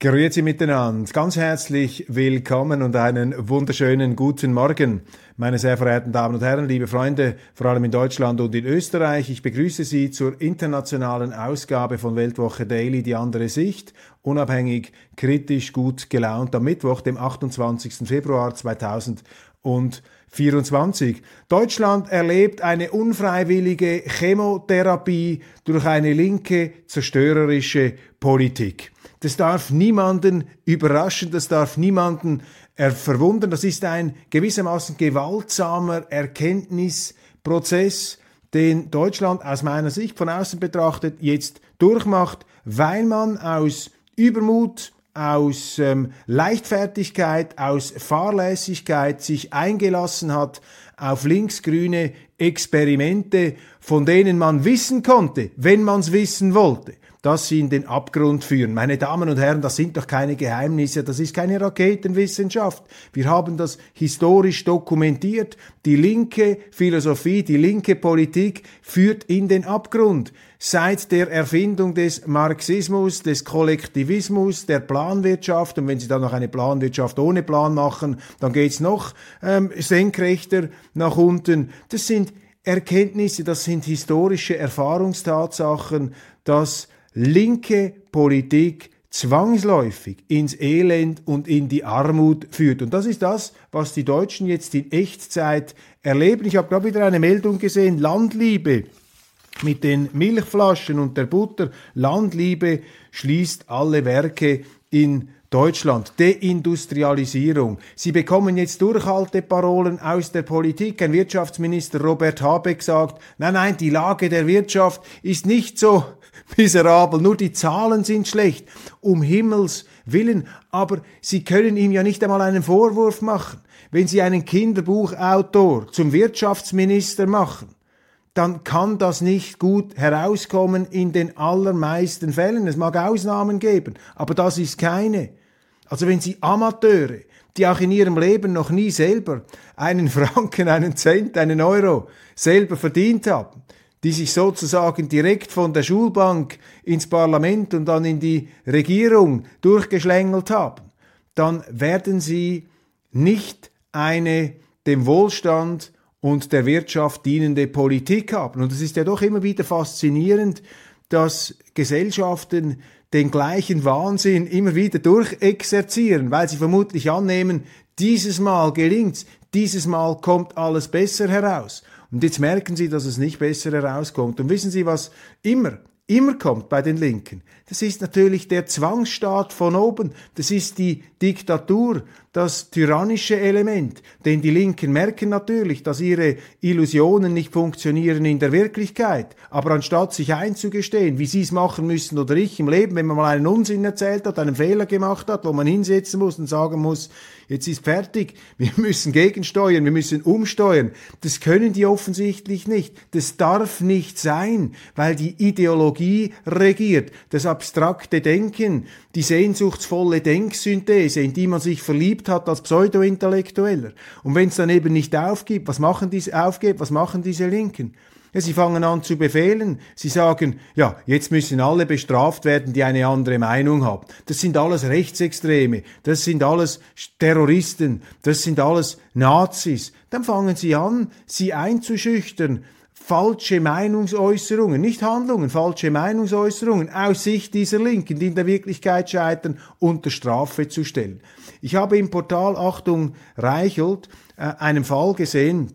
Grüezi miteinander, ganz herzlich willkommen und einen wunderschönen guten Morgen, meine sehr verehrten Damen und Herren, liebe Freunde, vor allem in Deutschland und in Österreich. Ich begrüße Sie zur internationalen Ausgabe von Weltwoche Daily, die andere Sicht, unabhängig, kritisch, gut gelaunt, am Mittwoch, dem 28. Februar 2024. Deutschland erlebt eine unfreiwillige Chemotherapie durch eine linke, zerstörerische Politik. Das darf niemanden überraschen, das darf niemanden verwundern. Das ist ein gewissermaßen gewaltsamer Erkenntnisprozess, den Deutschland aus meiner Sicht von außen betrachtet jetzt durchmacht, weil man aus Übermut, aus ähm, Leichtfertigkeit, aus Fahrlässigkeit sich eingelassen hat auf linksgrüne Experimente, von denen man wissen konnte, wenn man es wissen wollte, dass sie in den Abgrund führen. Meine Damen und Herren, das sind doch keine Geheimnisse, das ist keine Raketenwissenschaft. Wir haben das historisch dokumentiert. Die linke Philosophie, die linke Politik führt in den Abgrund. Seit der Erfindung des Marxismus, des Kollektivismus, der Planwirtschaft, und wenn Sie dann noch eine Planwirtschaft ohne Plan machen, dann geht's noch ähm, senkrechter nach unten. Das sind Erkenntnisse, das sind historische Erfahrungstatsachen, dass linke Politik zwangsläufig ins Elend und in die Armut führt. Und das ist das, was die Deutschen jetzt in Echtzeit erleben. Ich habe gerade wieder eine Meldung gesehen, Landliebe mit den Milchflaschen und der Butter. Landliebe schließt alle Werke in Deutschland, Deindustrialisierung. Sie bekommen jetzt Durchhalteparolen aus der Politik. Ein Wirtschaftsminister Robert Habeck sagt, nein, nein, die Lage der Wirtschaft ist nicht so miserabel, nur die Zahlen sind schlecht. Um Himmels willen. Aber Sie können ihm ja nicht einmal einen Vorwurf machen. Wenn Sie einen Kinderbuchautor zum Wirtschaftsminister machen, dann kann das nicht gut herauskommen in den allermeisten Fällen. Es mag Ausnahmen geben, aber das ist keine. Also wenn Sie Amateure, die auch in ihrem Leben noch nie selber einen Franken, einen Cent, einen Euro selber verdient haben, die sich sozusagen direkt von der Schulbank ins Parlament und dann in die Regierung durchgeschlängelt haben, dann werden sie nicht eine dem Wohlstand und der Wirtschaft dienende Politik haben. Und es ist ja doch immer wieder faszinierend, dass Gesellschaften den gleichen Wahnsinn immer wieder durchexerzieren, weil sie vermutlich annehmen, dieses Mal gelingt's, dieses Mal kommt alles besser heraus. Und jetzt merken sie, dass es nicht besser herauskommt. Und wissen Sie, was immer, immer kommt bei den Linken? Das ist natürlich der Zwangsstaat von oben. Das ist die Diktatur, das tyrannische Element. Denn die Linken merken natürlich, dass ihre Illusionen nicht funktionieren in der Wirklichkeit. Aber anstatt sich einzugestehen, wie sie es machen müssen oder ich im Leben, wenn man mal einen Unsinn erzählt hat, einen Fehler gemacht hat, wo man hinsetzen muss und sagen muss, jetzt ist fertig, wir müssen gegensteuern, wir müssen umsteuern. Das können die offensichtlich nicht. Das darf nicht sein, weil die Ideologie regiert. Das abstrakte Denken, die sehnsuchtsvolle Denksynthese, in die man sich verliebt hat als Pseudo-Intellektueller. Und wenn es dann eben nicht aufgibt, was machen diese, aufgeht, was machen diese Linken? Ja, sie fangen an zu befehlen. Sie sagen, ja, jetzt müssen alle bestraft werden, die eine andere Meinung haben. Das sind alles Rechtsextreme, das sind alles Terroristen, das sind alles Nazis. Dann fangen sie an, sie einzuschüchtern falsche Meinungsäußerungen, nicht Handlungen, falsche Meinungsäußerungen aus Sicht dieser Linken, die in der Wirklichkeit scheitern, unter Strafe zu stellen. Ich habe im Portal Achtung Reichelt äh, einen Fall gesehen,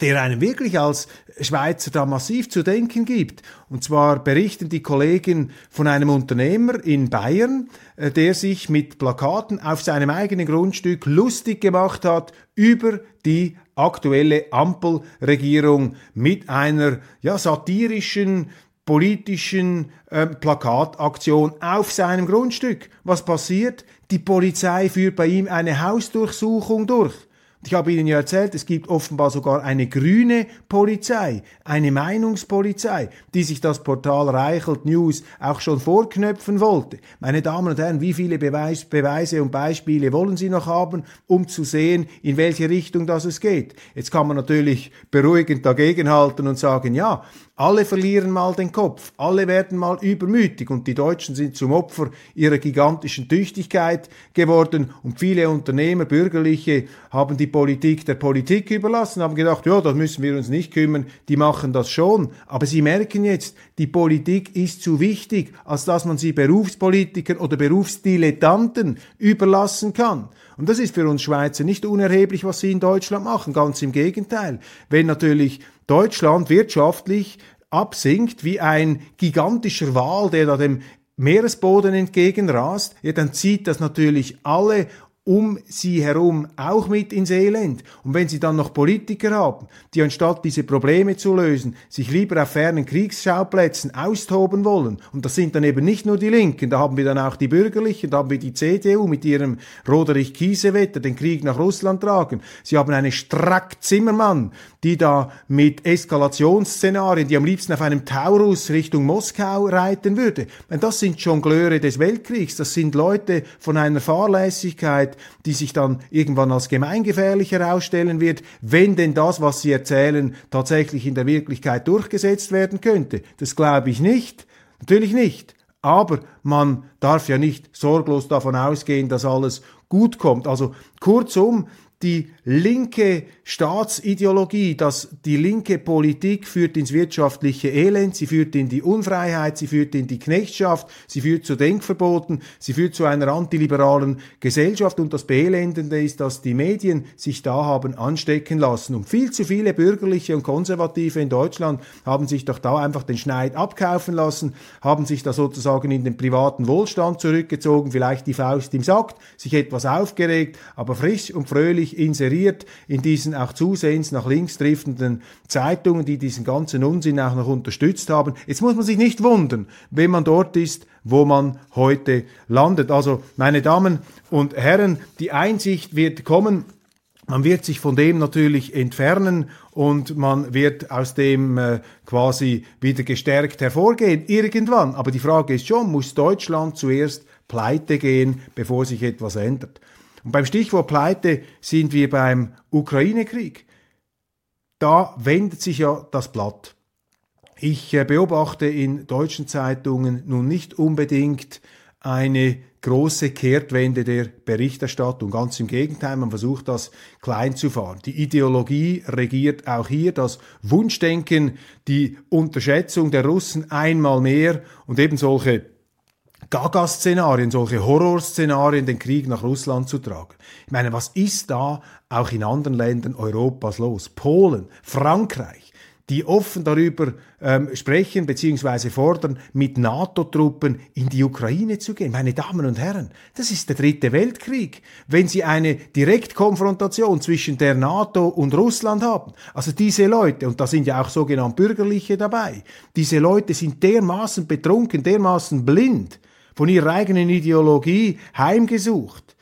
der einem wirklich als Schweizer da massiv zu denken gibt. Und zwar berichten die Kollegen von einem Unternehmer in Bayern, äh, der sich mit Plakaten auf seinem eigenen Grundstück lustig gemacht hat über die aktuelle Ampelregierung mit einer ja, satirischen politischen äh, Plakataktion auf seinem Grundstück. Was passiert? Die Polizei führt bei ihm eine Hausdurchsuchung durch. Ich habe Ihnen ja erzählt, es gibt offenbar sogar eine grüne Polizei, eine Meinungspolizei, die sich das Portal Reichelt News auch schon vorknöpfen wollte. Meine Damen und Herren, wie viele Beweis, Beweise und Beispiele wollen Sie noch haben, um zu sehen, in welche Richtung das es geht? Jetzt kann man natürlich beruhigend dagegenhalten und sagen, ja, alle verlieren mal den Kopf, alle werden mal übermütig und die Deutschen sind zum Opfer ihrer gigantischen Tüchtigkeit geworden und viele Unternehmer, Bürgerliche haben die Politik der Politik überlassen, haben gedacht, ja, das müssen wir uns nicht kümmern, die machen das schon. Aber sie merken jetzt, die Politik ist zu wichtig, als dass man sie Berufspolitikern oder Berufsdilettanten überlassen kann. Und das ist für uns Schweizer nicht unerheblich, was sie in Deutschland machen. Ganz im Gegenteil. Wenn natürlich Deutschland wirtschaftlich absinkt wie ein gigantischer Wal, der da dem Meeresboden entgegenrast, ja, dann zieht das natürlich alle um sie herum auch mit ins Elend. Und wenn sie dann noch Politiker haben, die anstatt diese Probleme zu lösen, sich lieber auf fernen Kriegsschauplätzen austoben wollen, und das sind dann eben nicht nur die Linken, da haben wir dann auch die Bürgerlichen, da haben wir die CDU mit ihrem Roderich Kiesewetter den Krieg nach Russland tragen. Sie haben eine Strack Zimmermann, die da mit Eskalationsszenarien, die am liebsten auf einem Taurus Richtung Moskau reiten würde. Das sind Jongleure des Weltkriegs, das sind Leute von einer Fahrlässigkeit, die sich dann irgendwann als gemeingefährlich herausstellen wird, wenn denn das, was sie erzählen, tatsächlich in der Wirklichkeit durchgesetzt werden könnte. Das glaube ich nicht. Natürlich nicht. Aber man darf ja nicht sorglos davon ausgehen, dass alles gut kommt. Also kurzum, die linke Staatsideologie, dass die linke Politik führt ins wirtschaftliche Elend, sie führt in die Unfreiheit, sie führt in die Knechtschaft, sie führt zu Denkverboten, sie führt zu einer antiliberalen Gesellschaft. Und das Beelendende ist, dass die Medien sich da haben anstecken lassen. Und viel zu viele bürgerliche und konservative in Deutschland haben sich doch da einfach den Schneid abkaufen lassen, haben sich da sozusagen in den privaten Wohlstand zurückgezogen, vielleicht die Faust im Sack, sich etwas aufgeregt, aber frisch und fröhlich inseriert in diesen auch zusehends nach links driftenden Zeitungen, die diesen ganzen Unsinn auch noch unterstützt haben. Jetzt muss man sich nicht wundern, wenn man dort ist, wo man heute landet. Also, meine Damen und Herren, die Einsicht wird kommen, man wird sich von dem natürlich entfernen und man wird aus dem äh, quasi wieder gestärkt hervorgehen, irgendwann. Aber die Frage ist schon, muss Deutschland zuerst pleite gehen, bevor sich etwas ändert? Und beim Stichwort Pleite sind wir beim Ukraine-Krieg. Da wendet sich ja das Blatt. Ich äh, beobachte in deutschen Zeitungen nun nicht unbedingt eine große Kehrtwende der Berichterstattung. Ganz im Gegenteil, man versucht das klein zu fahren. Die Ideologie regiert auch hier, das Wunschdenken, die Unterschätzung der Russen einmal mehr und eben solche Gaga-Szenarien, solche Horrorszenarien, den Krieg nach Russland zu tragen. Ich meine, was ist da auch in anderen Ländern Europas los? Polen, Frankreich, die offen darüber ähm, sprechen bzw. fordern, mit NATO-Truppen in die Ukraine zu gehen. Meine Damen und Herren, das ist der dritte Weltkrieg. Wenn Sie eine Direktkonfrontation zwischen der NATO und Russland haben, also diese Leute, und da sind ja auch sogenannte Bürgerliche dabei, diese Leute sind dermaßen betrunken, dermaßen blind, von ihrer eigenen Ideologie heimgesucht,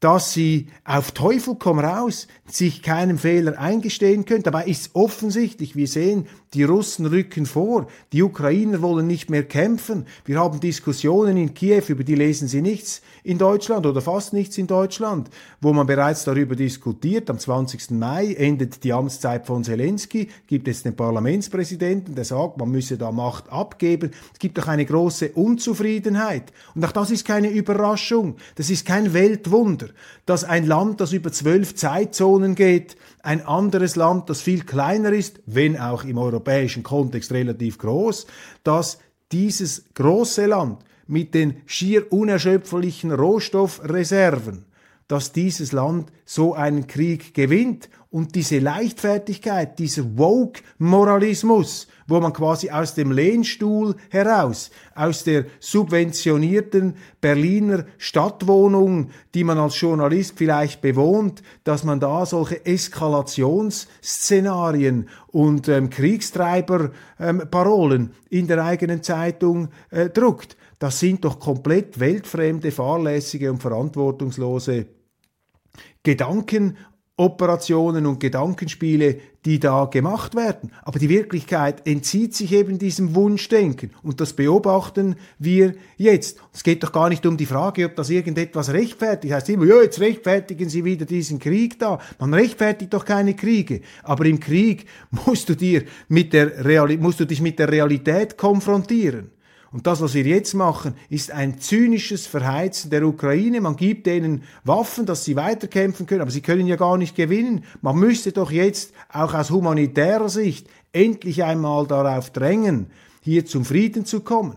dass sie auf Teufel komm raus sich keinem Fehler eingestehen können. Dabei ist offensichtlich, wir sehen, die Russen rücken vor, die Ukrainer wollen nicht mehr kämpfen. Wir haben Diskussionen in Kiew, über die lesen Sie nichts in Deutschland oder fast nichts in Deutschland, wo man bereits darüber diskutiert. Am 20. Mai endet die Amtszeit von Zelensky, gibt es den Parlamentspräsidenten, der sagt, man müsse da Macht abgeben. Es gibt doch eine große Unzufriedenheit. Und auch das ist keine Überraschung. Das ist kein Weltwunder, dass ein Land, das über zwölf Zeitzonen geht, ein anderes Land, das viel kleiner ist, wenn auch im europäischen Kontext relativ groß, dass dieses große Land mit den schier unerschöpflichen Rohstoffreserven dass dieses Land so einen Krieg gewinnt. Und diese Leichtfertigkeit, dieser Woke-Moralismus, wo man quasi aus dem Lehnstuhl heraus, aus der subventionierten Berliner Stadtwohnung, die man als Journalist vielleicht bewohnt, dass man da solche Eskalationsszenarien und ähm, Kriegstreiberparolen ähm, in der eigenen Zeitung äh, druckt. Das sind doch komplett weltfremde, fahrlässige und verantwortungslose Gedankenoperationen und Gedankenspiele, die da gemacht werden. Aber die Wirklichkeit entzieht sich eben diesem Wunschdenken. Und das beobachten wir jetzt. Es geht doch gar nicht um die Frage, ob das irgendetwas rechtfertigt. Heißt immer, ja, jetzt rechtfertigen Sie wieder diesen Krieg da. Man rechtfertigt doch keine Kriege. Aber im Krieg musst du, dir mit der Reali musst du dich mit der Realität konfrontieren. Und das, was wir jetzt machen, ist ein zynisches Verheizen der Ukraine. Man gibt denen Waffen, dass sie weiterkämpfen können, aber sie können ja gar nicht gewinnen. Man müsste doch jetzt auch aus humanitärer Sicht endlich einmal darauf drängen, hier zum Frieden zu kommen.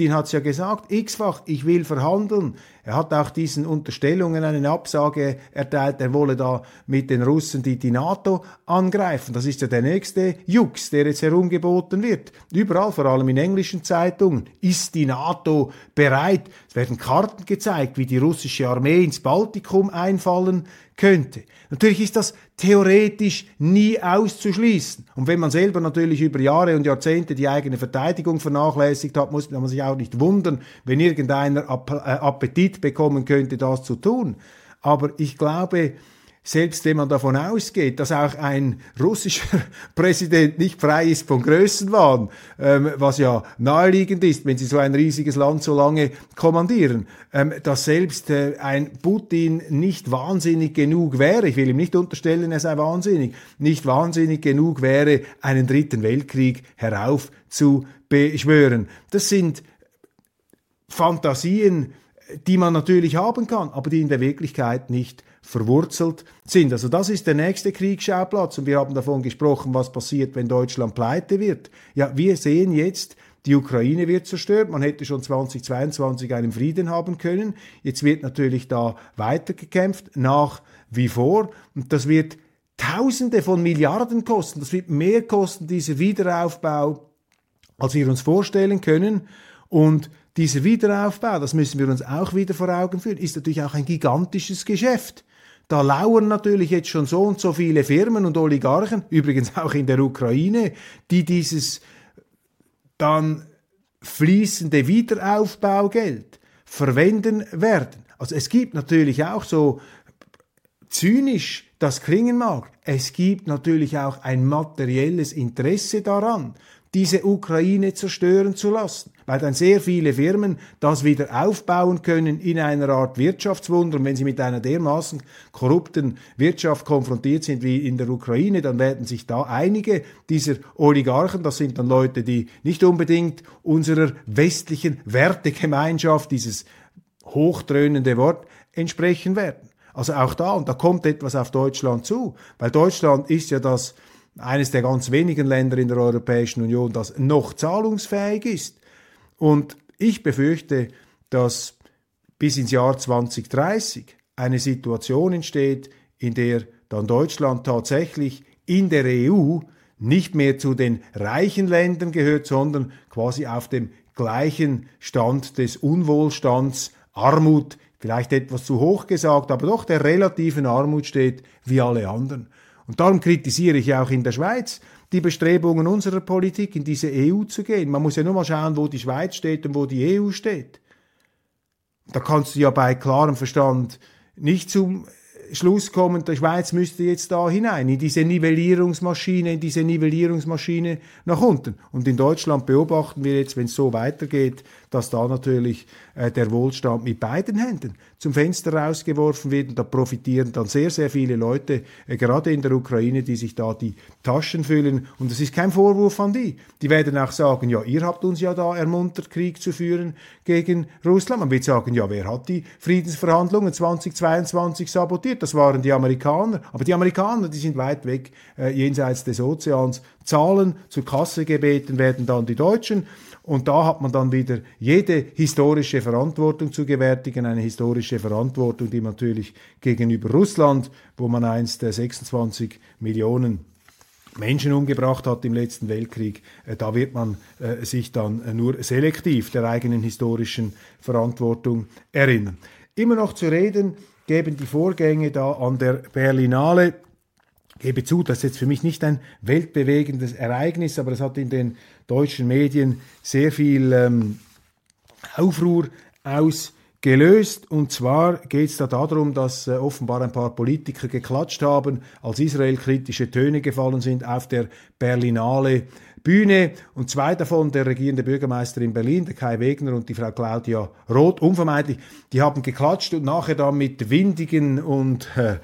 Putin hat es ja gesagt, x-fach, ich will verhandeln. Er hat auch diesen Unterstellungen eine Absage erteilt, er wolle da mit den Russen die, die NATO angreifen. Das ist ja der nächste Jux, der jetzt herumgeboten wird. Überall, vor allem in englischen Zeitungen, ist die NATO bereit. Es werden Karten gezeigt, wie die russische Armee ins Baltikum einfallen könnte. Natürlich ist das theoretisch nie auszuschließen. Und wenn man selber natürlich über Jahre und Jahrzehnte die eigene Verteidigung vernachlässigt hat, muss man sich auch nicht wundern, wenn irgendeiner äh, Appetit bekommen könnte, das zu tun. Aber ich glaube, selbst wenn man davon ausgeht, dass auch ein russischer Präsident nicht frei ist von Größenwahn, ähm, was ja naheliegend ist, wenn sie so ein riesiges Land so lange kommandieren, ähm, dass selbst äh, ein Putin nicht wahnsinnig genug wäre, ich will ihm nicht unterstellen, er sei wahnsinnig, nicht wahnsinnig genug wäre, einen dritten Weltkrieg heraufzubeschwören. Das sind Fantasien, die man natürlich haben kann, aber die in der Wirklichkeit nicht verwurzelt sind. Also das ist der nächste Kriegsschauplatz und wir haben davon gesprochen, was passiert, wenn Deutschland pleite wird. Ja, wir sehen jetzt, die Ukraine wird zerstört. Man hätte schon 2022 einen Frieden haben können. Jetzt wird natürlich da weitergekämpft, nach wie vor. Und das wird Tausende von Milliarden kosten. Das wird mehr kosten, dieser Wiederaufbau, als wir uns vorstellen können. Und dieser Wiederaufbau, das müssen wir uns auch wieder vor Augen führen, ist natürlich auch ein gigantisches Geschäft. Da lauern natürlich jetzt schon so und so viele Firmen und Oligarchen, übrigens auch in der Ukraine, die dieses dann fließende Wiederaufbaugeld verwenden werden. Also es gibt natürlich auch so zynisch das klingen mag, es gibt natürlich auch ein materielles Interesse daran, diese Ukraine zerstören zu lassen, weil dann sehr viele Firmen das wieder aufbauen können in einer Art Wirtschaftswunder. Und wenn sie mit einer dermaßen korrupten Wirtschaft konfrontiert sind wie in der Ukraine, dann werden sich da einige dieser Oligarchen, das sind dann Leute, die nicht unbedingt unserer westlichen Wertegemeinschaft, dieses hochdröhnende Wort, entsprechen werden. Also auch da, und da kommt etwas auf Deutschland zu, weil Deutschland ist ja das eines der ganz wenigen Länder in der Europäischen Union, das noch zahlungsfähig ist. Und ich befürchte, dass bis ins Jahr 2030 eine Situation entsteht, in der dann Deutschland tatsächlich in der EU nicht mehr zu den reichen Ländern gehört, sondern quasi auf dem gleichen Stand des Unwohlstands, Armut, vielleicht etwas zu hoch gesagt, aber doch der relativen Armut steht wie alle anderen. Und darum kritisiere ich auch in der Schweiz die Bestrebungen unserer Politik, in diese EU zu gehen. Man muss ja nur mal schauen, wo die Schweiz steht und wo die EU steht. Da kannst du ja bei klarem Verstand nicht zum Schluss kommen, die Schweiz müsste jetzt da hinein, in diese Nivellierungsmaschine, in diese Nivellierungsmaschine nach unten. Und in Deutschland beobachten wir jetzt, wenn es so weitergeht, dass da natürlich äh, der Wohlstand mit beiden Händen zum Fenster rausgeworfen wird. Und da profitieren dann sehr, sehr viele Leute, äh, gerade in der Ukraine, die sich da die Taschen füllen. Und das ist kein Vorwurf an die. Die werden auch sagen, ja, ihr habt uns ja da ermuntert, Krieg zu führen gegen Russland. Man wird sagen, ja, wer hat die Friedensverhandlungen 2022 sabotiert? Das waren die Amerikaner. Aber die Amerikaner, die sind weit weg, äh, jenseits des Ozeans. Zahlen zur Kasse gebeten werden dann die Deutschen. Und da hat man dann wieder jede historische Verantwortung zu gewärtigen, eine historische Verantwortung, die natürlich gegenüber Russland, wo man einst 26 Millionen Menschen umgebracht hat im letzten Weltkrieg, äh, da wird man äh, sich dann äh, nur selektiv der eigenen historischen Verantwortung erinnern. Immer noch zu reden geben die Vorgänge da an der Berlinale gebe zu, das ist jetzt für mich nicht ein weltbewegendes Ereignis, aber es hat in den deutschen Medien sehr viel ähm, Aufruhr ausgelöst. Und zwar geht es da darum, dass äh, offenbar ein paar Politiker geklatscht haben, als Israel kritische Töne gefallen sind auf der Berlinale Bühne und zwei davon, der regierende Bürgermeister in Berlin, der Kai Wegner und die Frau Claudia Roth, unvermeidlich, die haben geklatscht und nachher dann mit windigen und äh,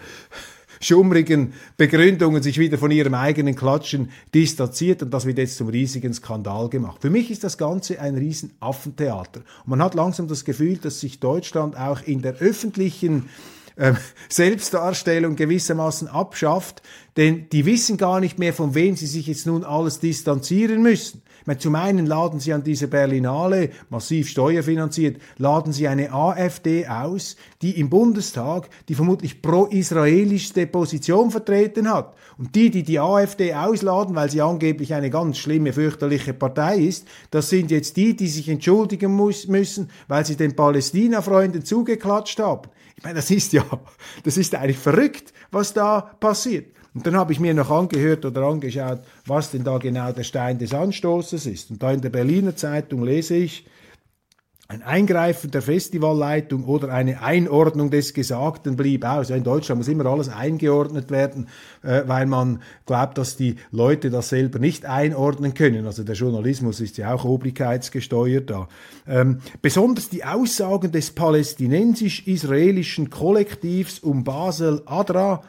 schummrigen Begründungen sich wieder von ihrem eigenen Klatschen distanziert und das wird jetzt zum riesigen Skandal gemacht. Für mich ist das Ganze ein riesen Affentheater. Und man hat langsam das Gefühl, dass sich Deutschland auch in der öffentlichen äh, Selbstdarstellung gewissermaßen abschafft, denn die wissen gar nicht mehr, von wem sie sich jetzt nun alles distanzieren müssen. Meine, zum einen laden sie an dieser Berlinale, massiv steuerfinanziert, laden sie eine AfD aus, die im Bundestag die vermutlich pro-israelischste Position vertreten hat. Und die, die die AfD ausladen, weil sie angeblich eine ganz schlimme, fürchterliche Partei ist, das sind jetzt die, die sich entschuldigen muss, müssen, weil sie den Palästina-Freunden zugeklatscht haben. Ich meine, das ist ja, das ist eigentlich verrückt, was da passiert. Und dann habe ich mir noch angehört oder angeschaut, was denn da genau der Stein des Anstoßes ist. Und da in der Berliner Zeitung lese ich, ein Eingreifen der Festivalleitung oder eine Einordnung des Gesagten blieb aus. Ja, in Deutschland muss immer alles eingeordnet werden, äh, weil man glaubt, dass die Leute das selber nicht einordnen können. Also der Journalismus ist ja auch obrigkeitsgesteuert da. Ähm, besonders die Aussagen des palästinensisch-israelischen Kollektivs um Basel Adra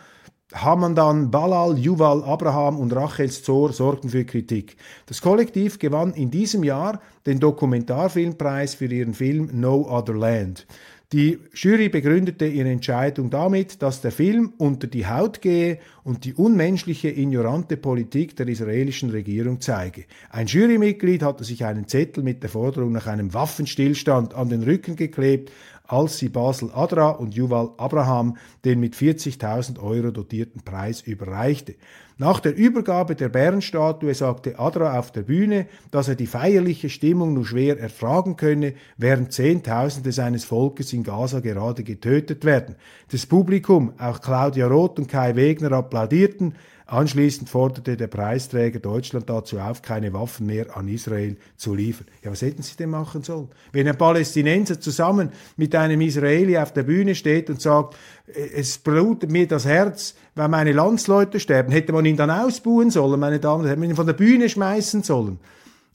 Hamandan, Balal, Yuval, Abraham und Rachel Zor sorgten für Kritik. Das Kollektiv gewann in diesem Jahr den Dokumentarfilmpreis für ihren Film No Other Land. Die Jury begründete ihre Entscheidung damit, dass der Film unter die Haut gehe und die unmenschliche, ignorante Politik der israelischen Regierung zeige. Ein Jurymitglied hatte sich einen Zettel mit der Forderung nach einem Waffenstillstand an den Rücken geklebt, als sie Basel Adra und Yuval Abraham den mit 40.000 Euro dotierten Preis überreichte. Nach der Übergabe der Bärenstatue sagte Adra auf der Bühne, dass er die feierliche Stimmung nur schwer ertragen könne, während Zehntausende seines Volkes in Gaza gerade getötet werden. Das Publikum, auch Claudia Roth und Kai Wegner applaudierten, Anschließend forderte der Preisträger Deutschland dazu auf, keine Waffen mehr an Israel zu liefern. Ja, was hätten sie denn machen sollen? Wenn ein Palästinenser zusammen mit einem Israeli auf der Bühne steht und sagt, es blutet mir das Herz, weil meine Landsleute sterben, hätte man ihn dann ausbuhen sollen, meine Damen, hätte man ihn von der Bühne schmeißen sollen.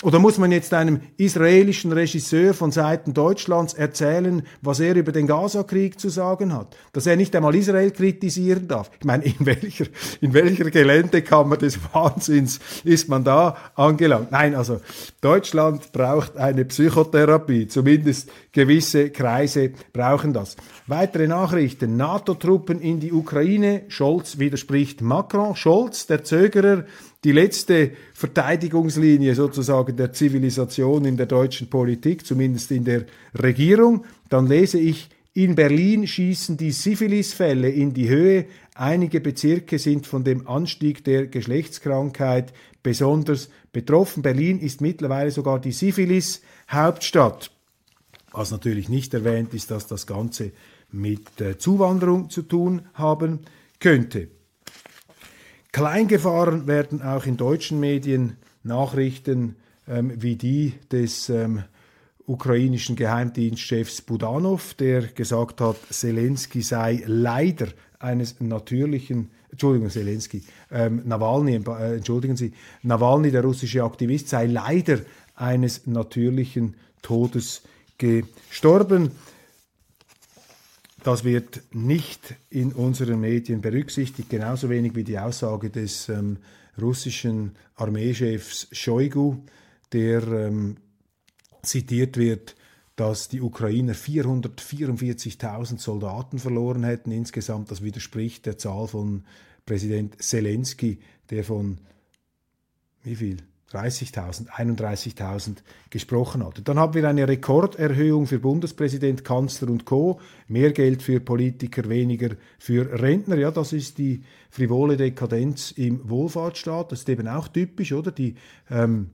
Oder muss man jetzt einem israelischen Regisseur von Seiten Deutschlands erzählen, was er über den Gaza-Krieg zu sagen hat? Dass er nicht einmal Israel kritisieren darf? Ich meine, in welcher, in welcher Geländekammer des Wahnsinns ist man da angelangt? Nein, also Deutschland braucht eine Psychotherapie. Zumindest gewisse Kreise brauchen das. Weitere Nachrichten. NATO-Truppen in die Ukraine. Scholz widerspricht Macron. Scholz, der Zögerer, die letzte Verteidigungslinie sozusagen der Zivilisation in der deutschen Politik, zumindest in der Regierung. Dann lese ich, in Berlin schießen die Syphilisfälle in die Höhe. Einige Bezirke sind von dem Anstieg der Geschlechtskrankheit besonders betroffen. Berlin ist mittlerweile sogar die Syphilis-Hauptstadt. Was natürlich nicht erwähnt ist, dass das Ganze mit äh, Zuwanderung zu tun haben könnte. Kleingefahren werden auch in deutschen Medien Nachrichten ähm, wie die des ähm, ukrainischen Geheimdienstchefs Budanov, der gesagt hat, Zelensky sei leider eines natürlichen, Entschuldigung, Zelensky, ähm, Nawalny, äh, entschuldigen Sie, Nawalny, der russische Aktivist, sei leider eines natürlichen Todes gestorben. Das wird nicht in unseren Medien berücksichtigt, genauso wenig wie die Aussage des ähm, russischen Armeechefs Shoigu, der ähm, zitiert wird, dass die Ukrainer 444.000 Soldaten verloren hätten insgesamt. Das widerspricht der Zahl von Präsident Zelensky, der von wie viel? 30.000, 31.000 gesprochen hatte. Dann haben wir eine Rekorderhöhung für Bundespräsident, Kanzler und Co. Mehr Geld für Politiker, weniger für Rentner. Ja, das ist die frivole Dekadenz im Wohlfahrtsstaat. Das ist eben auch typisch, oder? Die ähm,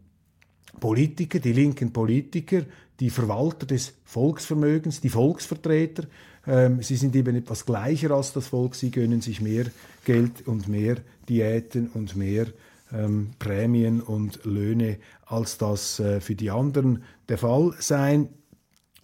Politiker, die linken Politiker, die Verwalter des Volksvermögens, die Volksvertreter, ähm, sie sind eben etwas gleicher als das Volk. Sie gönnen sich mehr Geld und mehr Diäten und mehr ähm, Prämien und Löhne, als das äh, für die anderen der Fall sein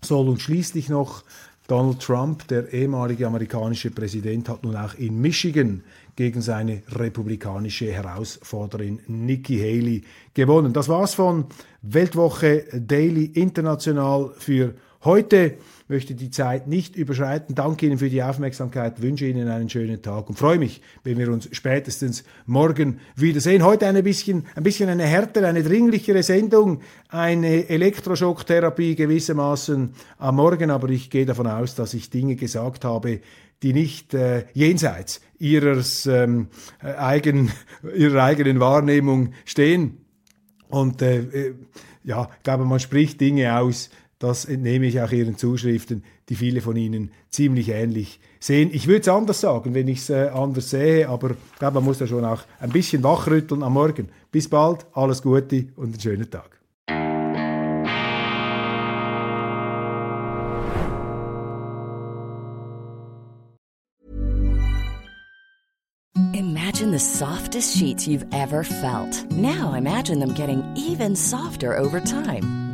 soll. Und schließlich noch Donald Trump, der ehemalige amerikanische Präsident, hat nun auch in Michigan gegen seine republikanische Herausforderin Nikki Haley gewonnen. Das war's von Weltwoche Daily International für heute möchte die Zeit nicht überschreiten. Danke Ihnen für die Aufmerksamkeit, wünsche Ihnen einen schönen Tag und freue mich, wenn wir uns spätestens morgen wiedersehen. Heute ein bisschen, ein bisschen eine härtere, eine dringlichere Sendung, eine Elektroschocktherapie gewissermaßen am Morgen, aber ich gehe davon aus, dass ich Dinge gesagt habe, die nicht äh, jenseits ihres, ähm, äh, eigen, ihrer eigenen Wahrnehmung stehen. Und äh, äh ja, ich glaube, man spricht Dinge aus, das entnehme ich auch Ihren Zuschriften, die viele von Ihnen ziemlich ähnlich sehen. Ich würde es anders sagen, wenn ich es äh, anders sehe, aber ich glaube, man muss da schon auch ein bisschen wachrütteln am Morgen. Bis bald, alles Gute und einen schönen Tag. Imagine the softest sheets you've ever felt. Now imagine them getting even softer over time.